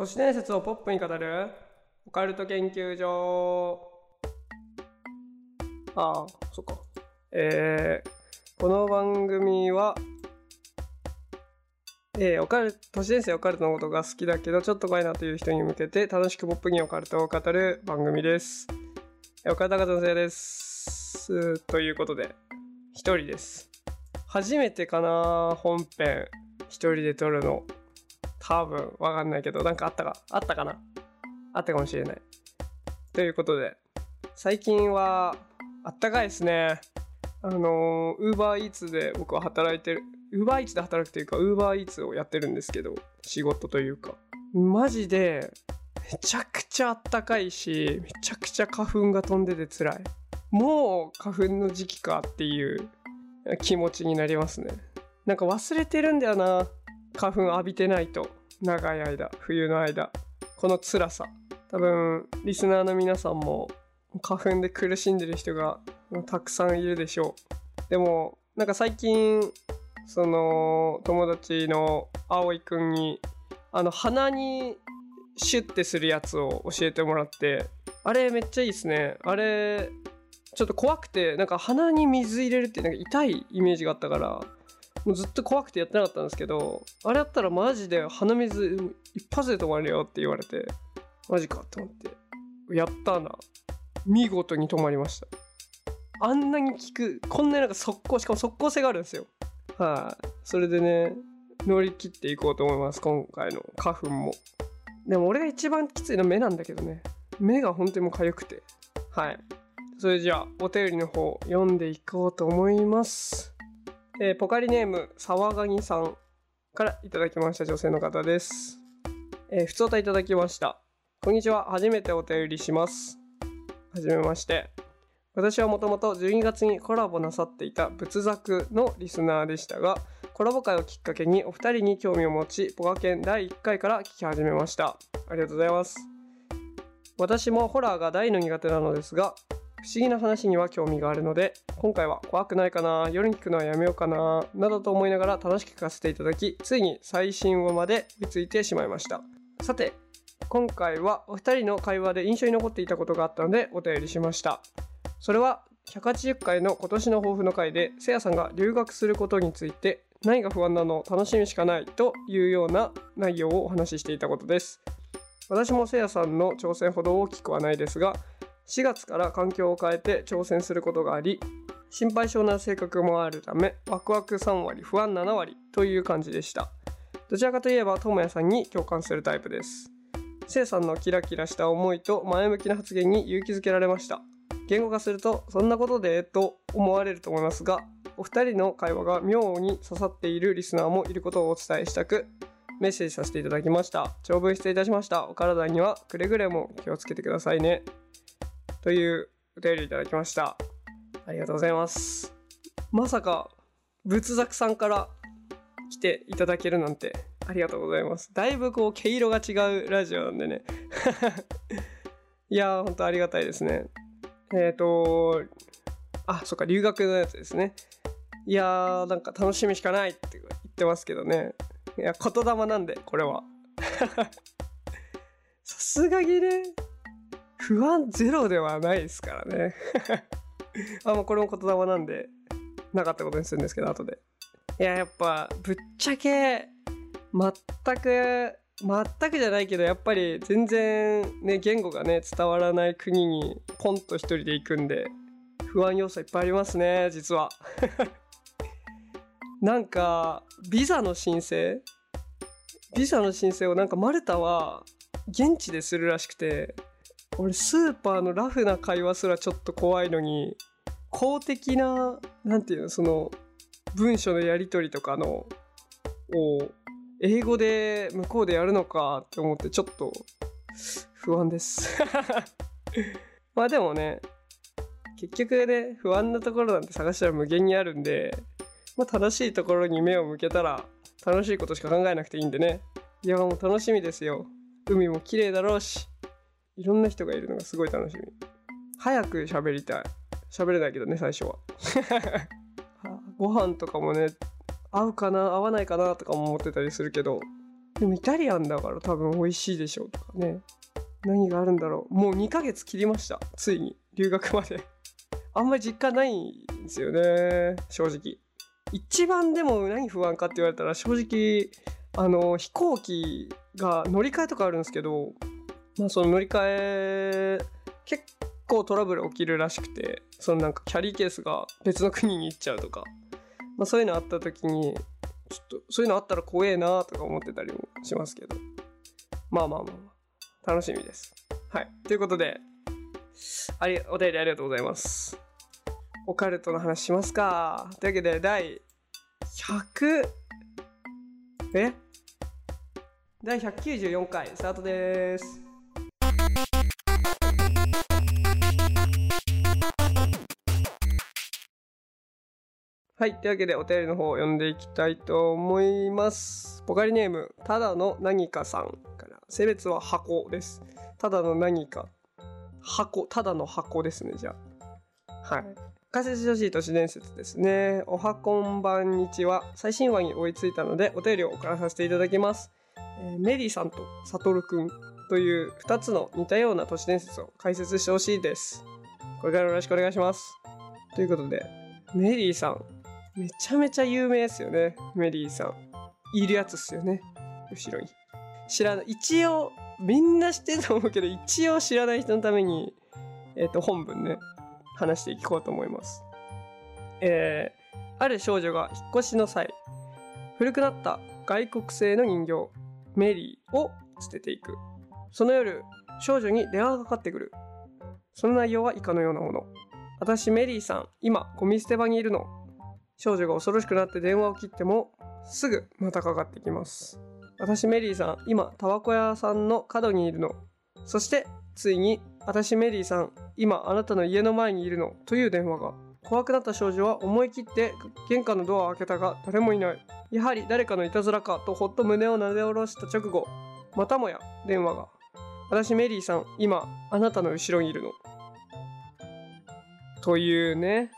都市伝説をポップに語るオカルト研究所。ああそっか。えー、この番組はえー、オカル都市伝説オカルトのことが好きだけどちょっと怖いなという人に向けて楽しくポップにオカルトを語る番組です。オカルト博士のせいです。ということで一人です。初めてかな本編。一人で撮るの。多分わかんないけどなんかあったかあったかな？あったかもしれない。ということで最近はあったかいですね。あのウーバーイーツで僕は働いてるウーバーイーツで働くというかウーバーイーツをやってるんですけど仕事というか。マジでめちゃくちゃあったかいしめちゃくちゃ花粉が飛んでて辛い。もう花粉の時期かっていう気持ちになりますね。なんか忘れてるんだよな花粉浴びてないと。長い間冬の間この辛さ。多分リスナーの皆さんも花粉で苦しんでる人がたくさんいるでしょう。でもなんか最近その友達の葵くんにあの鼻にシュッてするやつを教えてもらってあれめっちゃいいですね。あれちょっと怖くてなんか鼻に水入れるってなんか痛いイメージがあったからもうずっと怖くてやってなかったんですけどあれやったらマジで鼻水一発で止まるよって言われてマジかと思ってやったな。見事に止まりました。あんなに効くこんななんか速攻しかも速攻性があるんですよ。はい、それでね乗り切っていこうと思います今回の。花粉も。でも俺が一番きついのは目なんだけどね。目が本当にもう痒くて。はい。それじゃあお便りの方読んでいこうと思います。えー、ポカリネーム沢ガニさんからいただきました女性の方です。えー、ふつおたいただきました。こんにちは。初めてお便りします。はじめまして。私はもともと12月にコラボなさっていた仏作のリスナーでしたがコラボ会をきっかけにお二人に興味を持ちポカケン第1回から聞き始めました。ありがとうございます。私もホラーが大の苦手なのですが不思議な話には興味があるので今回は怖くないかな夜に聞くのはやめようかななどと思いながら楽しく聞かせていただきついに最新話まで見ついてしまいました。さて今回はお二人の会話で印象に残っていたことがあったのでお便りしました。それは180回の今年の抱負の回でせやさんが留学することについて何が不安なの楽しみしかないというような内容をお話ししていたことです。私もせやさんの挑戦ほど大きくはないですが4月から環境を変えて挑戦することがあり心配性な性格もあるためワクワク3割不安7割という感じでした。どちらかといえばともやさんに共感するタイプです。せいさんのキラキラした思いと前向きな発言に勇気づけられました。言語化するとそんなことでと思われると思いますがお二人の会話が妙に刺さっているリスナーもいることをお伝えしたくメッセージさせていただきました。長文失礼いたしました。お体にはくれぐれも気をつけてくださいね。というお便りいただきましたありがとうございますまさか仏作さんから来ていただけるなんてありがとうございますだいぶこう毛色が違うラジオなんでね いやーほんとありがたいですねえっ、ー、と、あ、そっか、留学のやつですね。いやー、なんか楽しみしかないって言ってますけどね。いや、言霊なんで、これは。さすがにね、不安ゼロではないですからね。あ、もうこれも言霊なんで、なかったことにするんですけど、後で。いや、やっぱ、ぶっちゃけ、全く全くじゃないけどやっぱり全然ね言語がね伝わらない国にポンと一人で行くんで不安要素いっぱいありますね実は なんかビザの申請？ビザの申請をなんかマルタは現地でするらしくて俺スーパーのラフな会話すらちょっと怖いのに公的な何て言うのその文書のやり取りとかのを英語で向こうでやるのかって思ってちょっと不安です。まあでもね結局ね不安なところなんて探したら無限にあるんで、まあ、正しいところに目を向けたら楽しいことしか考えなくていいんでね。いやもう楽しみですよ。海も綺麗だろうし。いろんな人がいるのがすごい楽しみ。早く喋りたい。喋れないけどね最初は。ご飯とかもね合うかな合わないかなとかも思ってたりするけどでもイタリアンだから多分美味しいでしょうとかね。何があるんだろう。もう2ヶ月切りましたついに。留学まで。あんまり実感ないんですよね正直。一番でも何不安かって言われたら正直あの飛行機が乗り換えとかあるんですけどまあその乗り換え結構トラブル起きるらしくてそのなんかキャリーケースが別の国に行っちゃうとか、まあ、そういうのあった時にちょっとそういうのあったら怖えなとか思ってたりもしますけど。まあまあまあ楽しみです。はい。ということでありお便りありがとうございます。オカルトの話しますか。というわけで第100え？第194回スタートです。はい。というわけで、お便りの方を読んでいきたいと思います。ポカリネーム、ただの何かさんから、性別は箱です。ただの何か、箱、ただの箱ですね、じゃあ。はい。解説してほしい都市伝説ですね。おはこんばんにちは。最新話に追いついたので、お便りを送らさせていただきます。えーメリーさんとサトルくんという2つの似たような都市伝説を解説してほしいです。これからよろしくお願いします。ということで、メリーさん、めちゃめちゃ有名ですよねメリーさん。いるやつっすよね後ろに。知らない一応みんな知ってると思うけど一応知らない人のためにえっ、と本文ね話していこうと思います。えー、ある少女が引っ越しの際古くなった外国製の人形メリーを捨てていく。その夜少女に電話がかかってくる。その内容は以下のようなもの。私メリーさん今ゴミ捨て場にいるの。少女が恐ろしくなって電話を切ってもすぐまたかかってきます。私メリーさん今タバコ屋さんの角にいるの。そしてついに私メリーさん今あなたの家の前にいるの。という電話が。怖くなった少女は思い切って玄関のドアを開けたが誰もいない。やはり誰かのいたずらかとほっと胸をなで下ろした直後またもや電話が。私メリーさん今あなたの後ろにいるの。というね。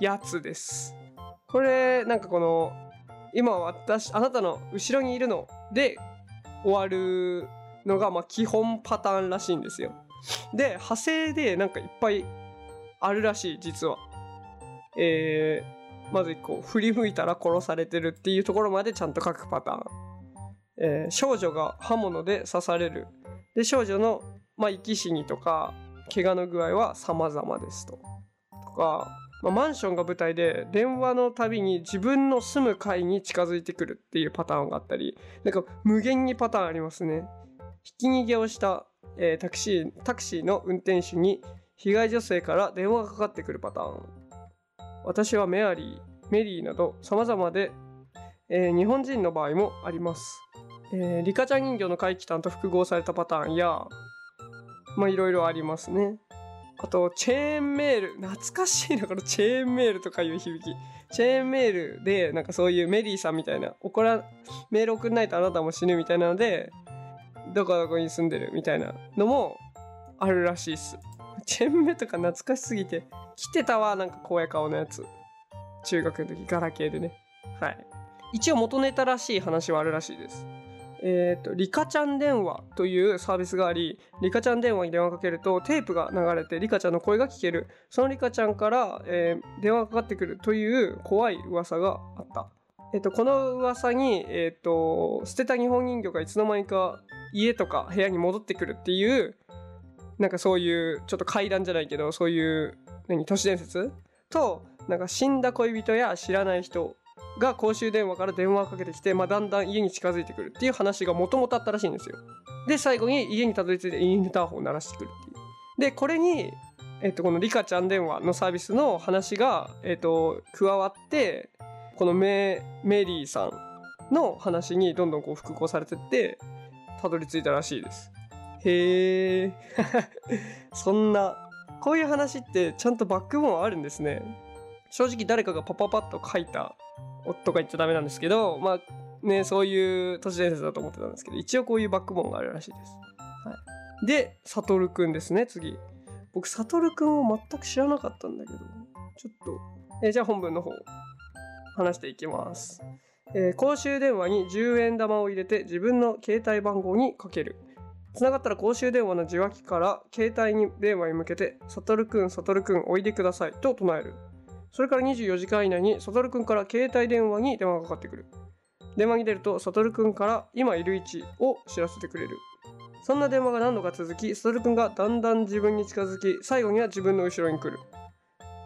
やつです。これなんかこの今私あなたの後ろにいるので終わるのがまあ基本パターンらしいんですよ。で派生でなんかいっぱいあるらしい実は。えー、まず1個振り向いたら殺されてるっていうところまでちゃんと書くパターン、えー少女が刃物で刺される。で少女の、まあ、生き死にとか怪我の具合は様々ですと。とかまあ、マンションが舞台で電話のたびに自分の住む階に近づいてくるっていうパターンがあったりなんか無限にパターンありますね。ひき逃げをした、えータクシータクシーの運転手に被害女性から電話がかかってくるパターン。私はメアリーメリーなど様々で、えー日本人の場合もあります、えーリカちゃん人形の怪奇譚と複合されたパターンやまあいろいろありますね。あと、チェーンメール。懐かしいな、このチェーンメールとかいう響き。チェーンメールで、なんかそういうメリーさんみたいな、怒ら、メール送んないとあなたも死ぬみたいなので、どこどこに住んでるみたいなのもあるらしいっす。チェーンメールとか懐かしすぎて、来てたわ、なんか怖い顔のやつ。中学の時、ガラケーでね。はい。一応元ネタらしい話はあるらしいです。えー、とリカちゃん電話というサービスがありリカちゃん電話に電話かけるとテープが流れてリカちゃんの声が聞ける。そのリカちゃんから、えー電話がかかってくるという怖い噂があった、えー、とこの噂に、えー、と捨てた日本人形がいつの間にか家とか部屋に戻ってくるっていうなんかそういうちょっと怪談じゃないけどそういう何都市伝説？となんか死んだ恋人や知らない人が公衆電話から電話をかけてきて、まあ、だんだん家に近づいてくるっていう話がもともとあったらしいんですよ。で最後に家にたどり着いてインターホンを鳴らしてくるっていう。でこれに、えっとこのリカちゃん電話のサービスの話が、えっと加わってこのメメリーさんの話にどんどんこう複合されてってたどり着いたらしいです。へえ そんなこういう話ってちゃんとバックボーンあるんですね。正直誰かがパパパッと書いた夫が言っちゃダメなんですけどまあねそういう都市伝説だと思ってたんですけど一応こういうバックボーンがあるらしいです。はい、でサトルくんですね次。僕サトルくんを全く知らなかったんだけどちょっと、えーじゃあ本文の方話していきます。えー公衆電話に10円玉を入れて自分の携帯番号にかけるつながったら公衆電話の受話器から携帯に電話に向けて「サトルくんサトルくんおいでください」と唱えるそれから24時間以内にサトルくんから携帯電話に電話がかかってくる。電話に出るとサトルくんから今いる位置を知らせてくれる。そんな電話が何度か続きサトルくんがだんだん自分に近づき最後には自分の後ろに来る。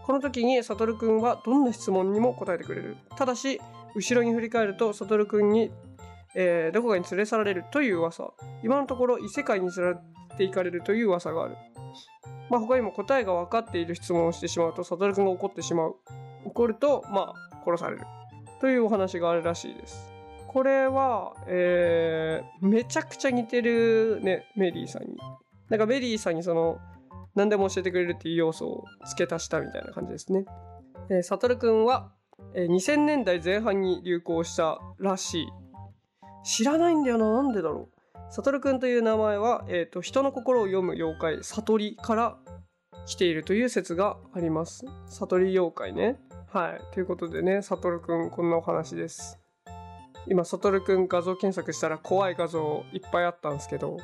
この時にサトルくんはどんな質問にも答えてくれる。ただし後ろに振り返るとサトルくんに、えーどこかに連れ去られるという噂。今のところ異世界に連れて行かれるという噂がある。まあ他にも答えが分かっている質問をしてしまうとサトルくんが怒ってしまう怒るとまあ殺されるというお話があるらしいですこれは、えーめちゃくちゃ似てるねメリーさんになんかメリーさんにその何でも教えてくれるっていう要素を付け足したみたいな感じですね。えー、サトルくんは、えー2000年代前半に流行したらしい。知らないんだよな、なんでだろう。サトルくんという名前は、えーと人の心を読む妖怪、悟りから来ているという説があります。悟り妖怪ね。はい。ということでね、サトルくん、こんなお話です。今、サトルくん画像検索したら怖い画像いっぱいあったんですけど、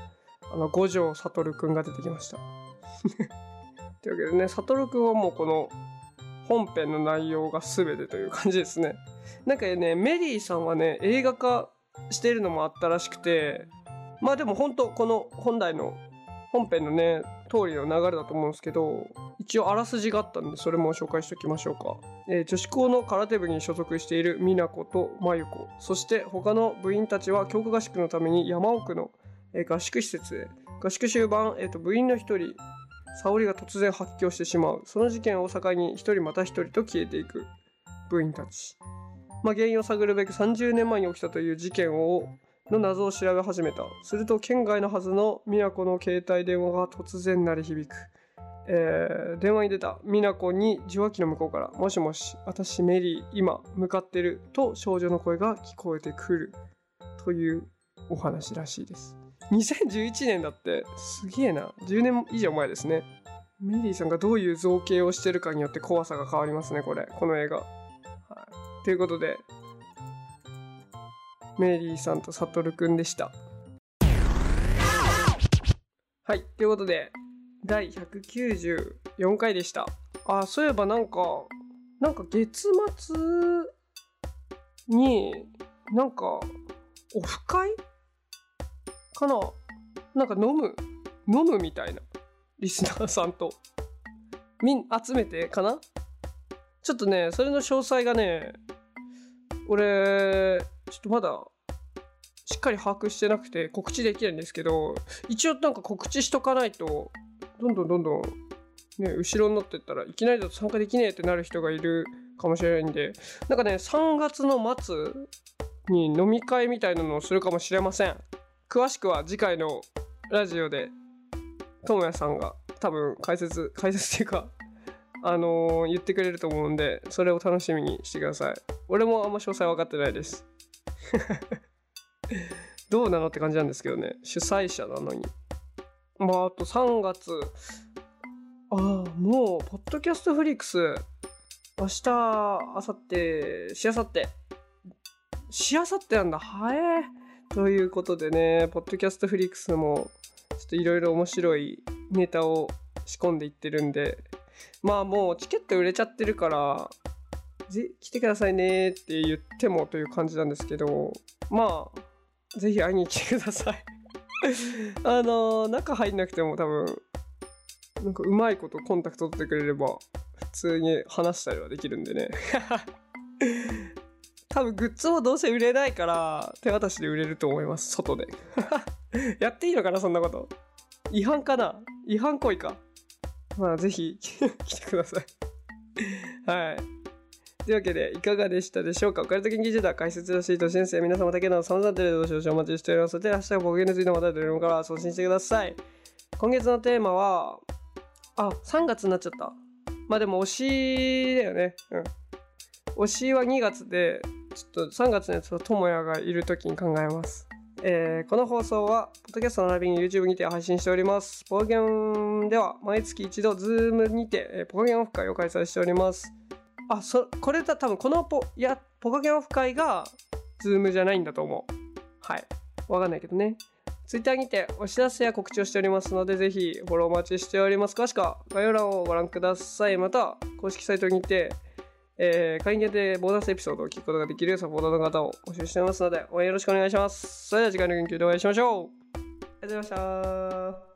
あの、五条サトルくんが出てきました。というわけでね、サトルくんはもうこの本編の内容が全てという感じですね。なんかね、メリーさんはね、映画化してるのもあったらしくて、まあでも本当この本来の本編のね、通りの流れだと思うんですけど、一応あらすじがあったんで、それも紹介しておきましょうか。えー女子校の空手部に所属している美奈子と真由子、そして他の部員たちは強化合宿のために山奥の、えー合宿施設へ。合宿終盤、えーと部員の一人、沙織が突然発狂してしまう。その事件を境に一人また一人と消えていく部員たち。まあ、原因を探るべく30年前に起きたという事件をの謎を調べ始めた。すると県外のはずの美奈子の携帯電話が突然鳴り響く。えー電話に出た。美奈子に受話器の向こうから「もしもし私メリー今向かってる」と少女の声が聞こえてくる。というお話らしいです。2011年だってすげえな。10年以上前ですね。メリーさんがどういう造形をしてるかによって怖さが変わりますねこれ。この映画、はい、ということでメリーさんとサトルくんでした。はいということで第194回でした。あそういえばなんかなんか月末になんかオフ会かな？なんか飲む？飲むみたいな。リスナーさんと。みん集めてかな？ちょっとねそれの詳細がね俺ちょっとまだしっかり把握してなくて告知できないんですけど一応なんか告知しとかないとどんどんどんどんね後ろになってったらいきなりだと参加できねえってなる人がいるかもしれないんでなんかね3月の末に飲み会みたいなのをするかもしれません。詳しくは次回のラジオでともやさんが多分解説解説っていうかあのー言ってくれると思うんでそれを楽しみにしてください。俺もあんま詳細分かってないです。どうなのって感じなんですけどね。主催者なのに。まああと3月ああもうポッドキャストフリックス。明日明後日しあさって。しあさってなんだ。はえということでねポッドキャストフリックスもちょっといろいろ面白いネタを仕込んでいってるんで。まあもうチケット売れちゃってるからぜ来てくださいねって言ってもという感じなんですけどまあぜひ会いに来てください。あの中入んなくても多分なんかうまいことコンタクト取ってくれれば普通に話したりはできるんでね。多分グッズもどうせ売れないから手渡しで売れると思います外で。やっていいのかなそんなこと。違反かな？違反行為か？まあぜひ来てください。はい。というわけでいかがでしたでしょうか？オカルト研究所では解説らしいと先生皆様だけの様々なテレビの少々お待ちしております。ので明日は僕についてまたテレビから送信してください。今月のテーマはあ3月になっちゃった。まあでも推しだよね。うん。推しは2月でちょっと3月のやつはともやがいる時に考えます。えーこの放送は、ポッドキャスト並びに YouTube にて配信しております。ポカゲンでは、毎月一度、Zoom にて、えーポゲンオフ会を開催しております。あ、そ、これだ、多分このポ、いや、ポカゲオフ会が、ズームじゃないんだと思う。はい。わかんないけどね。Twitter にてお知らせや告知をしておりますのでぜひフォローお待ちしております。詳しくは概要欄をご覧ください。また公式サイトにてえー、会員限定ボーナスエピソードを聞くことができるサポーターの方を募集していますので応援よろしくお願いします。それでは次回の研究でお会いしましょう。ありがとうございました。